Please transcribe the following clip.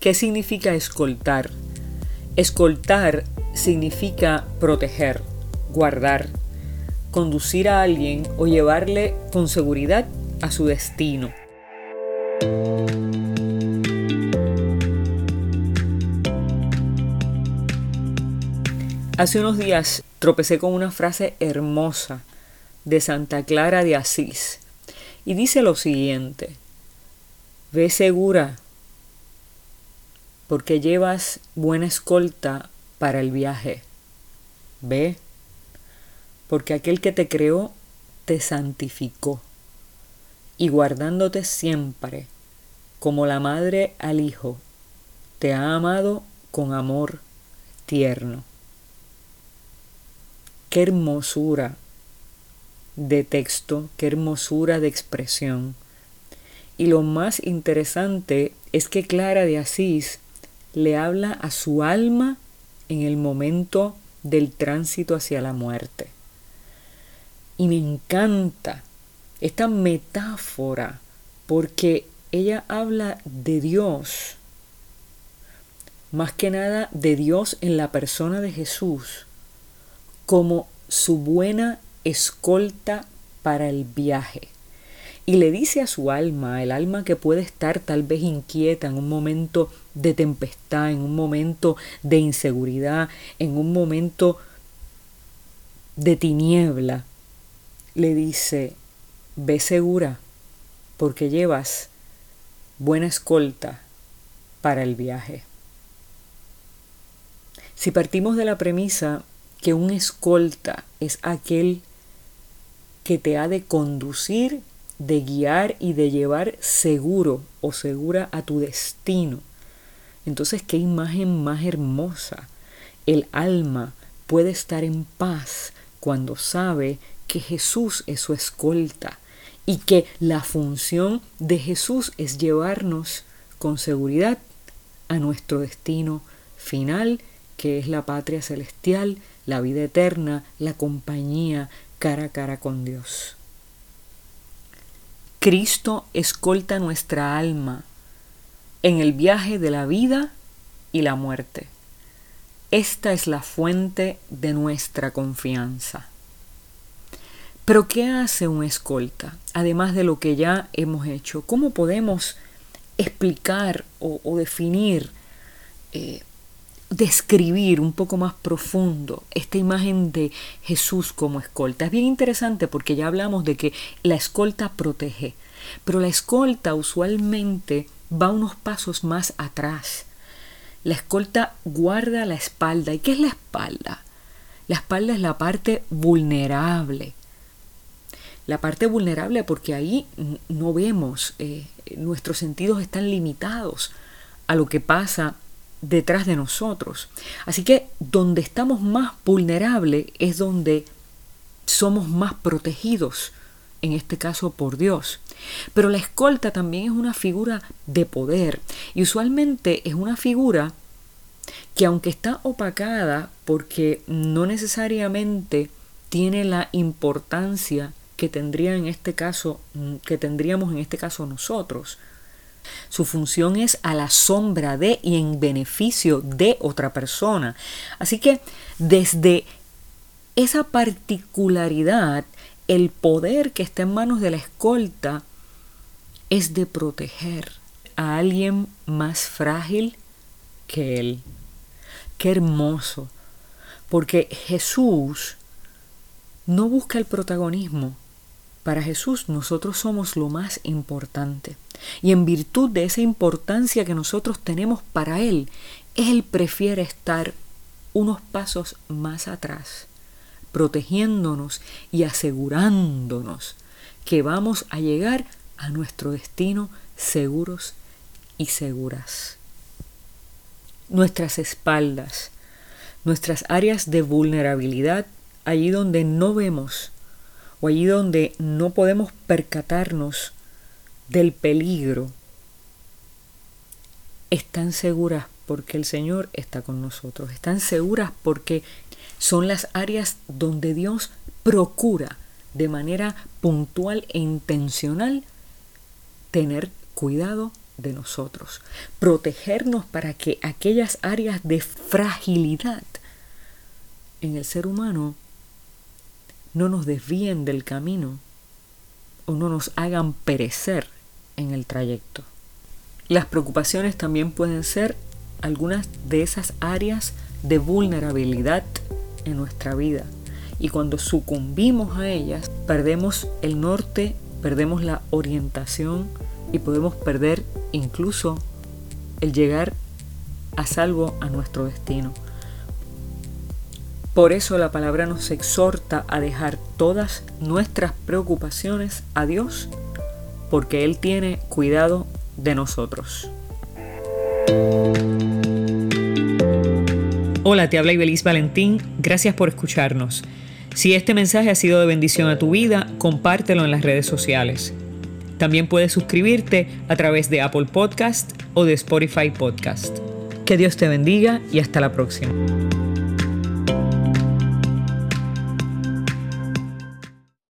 ¿Qué significa escoltar? Escoltar significa proteger, guardar, conducir a alguien o llevarle con seguridad a su destino. Hace unos días tropecé con una frase hermosa de Santa Clara de Asís y dice lo siguiente, ve segura porque llevas buena escolta para el viaje. Ve, porque aquel que te creó te santificó y guardándote siempre como la madre al hijo, te ha amado con amor tierno. Qué hermosura de texto, qué hermosura de expresión. Y lo más interesante es que Clara de Asís le habla a su alma en el momento del tránsito hacia la muerte. Y me encanta esta metáfora porque ella habla de Dios, más que nada de Dios en la persona de Jesús, como su buena escolta para el viaje. Y le dice a su alma, el alma que puede estar tal vez inquieta en un momento de tempestad, en un momento de inseguridad, en un momento de tiniebla, le dice, ve segura, porque llevas buena escolta para el viaje. Si partimos de la premisa que un escolta es aquel que te ha de conducir, de guiar y de llevar seguro o segura a tu destino. Entonces, qué imagen más hermosa. El alma puede estar en paz cuando sabe que Jesús es su escolta y que la función de Jesús es llevarnos con seguridad a nuestro destino final, que es la patria celestial, la vida eterna, la compañía cara a cara con Dios. Cristo escolta nuestra alma en el viaje de la vida y la muerte. Esta es la fuente de nuestra confianza. Pero ¿qué hace un escolta? Además de lo que ya hemos hecho, ¿cómo podemos explicar o, definir eh, describir un poco más profundo esta imagen de Jesús como escolta. Es bien interesante porque ya hablamos de que la escolta protege, pero la escolta usualmente va unos pasos más atrás. La escolta guarda la espalda. ¿Y qué es la espalda? La espalda es la parte vulnerable. La parte vulnerable porque ahí no vemos, eh, nuestros sentidos están limitados a lo que pasa detrás de nosotros. Así que donde estamos más vulnerables es donde somos más protegidos, en este caso por Dios. Pero la escolta también es una figura de poder y usualmente es una figura que aunque está opacada porque no necesariamente tiene la importancia que tendría en este caso que tendríamos en este caso nosotros, su función es a la sombra de y en beneficio de otra persona. Así que desde esa particularidad, el poder que está en manos de la escolta es de proteger a alguien más frágil que él. Qué hermoso, porque Jesús no busca el protagonismo, para Jesús nosotros somos lo más importante. Y en virtud de esa importancia que nosotros tenemos para Él, Él prefiere estar unos pasos más atrás, protegiéndonos y asegurándonos que vamos a llegar a nuestro destino seguros y seguras. Nuestras espaldas, nuestras áreas de vulnerabilidad, allí donde no vemos o allí donde no podemos percatarnos del peligro, están seguras porque el Señor está con nosotros, están seguras porque son las áreas donde Dios procura de manera puntual e intencional tener cuidado de nosotros, protegernos para que aquellas áreas de fragilidad en el ser humano no nos desvíen del camino o no nos hagan perecer en el trayecto. Las preocupaciones también pueden ser algunas de esas áreas de vulnerabilidad en nuestra vida. Y cuando sucumbimos a ellas, perdemos el norte, perdemos la orientación y podemos perder incluso el llegar a salvo a nuestro destino. Por eso la palabra nos exhorta a dejar todas nuestras preocupaciones a Dios, porque Él tiene cuidado de nosotros. Hola, te habla Ibeliz Valentín, gracias por escucharnos. Si este mensaje ha sido de bendición a tu vida, compártelo en las redes sociales. También puedes suscribirte a través de Apple Podcast o de Spotify Podcast. Que Dios te bendiga y hasta la próxima.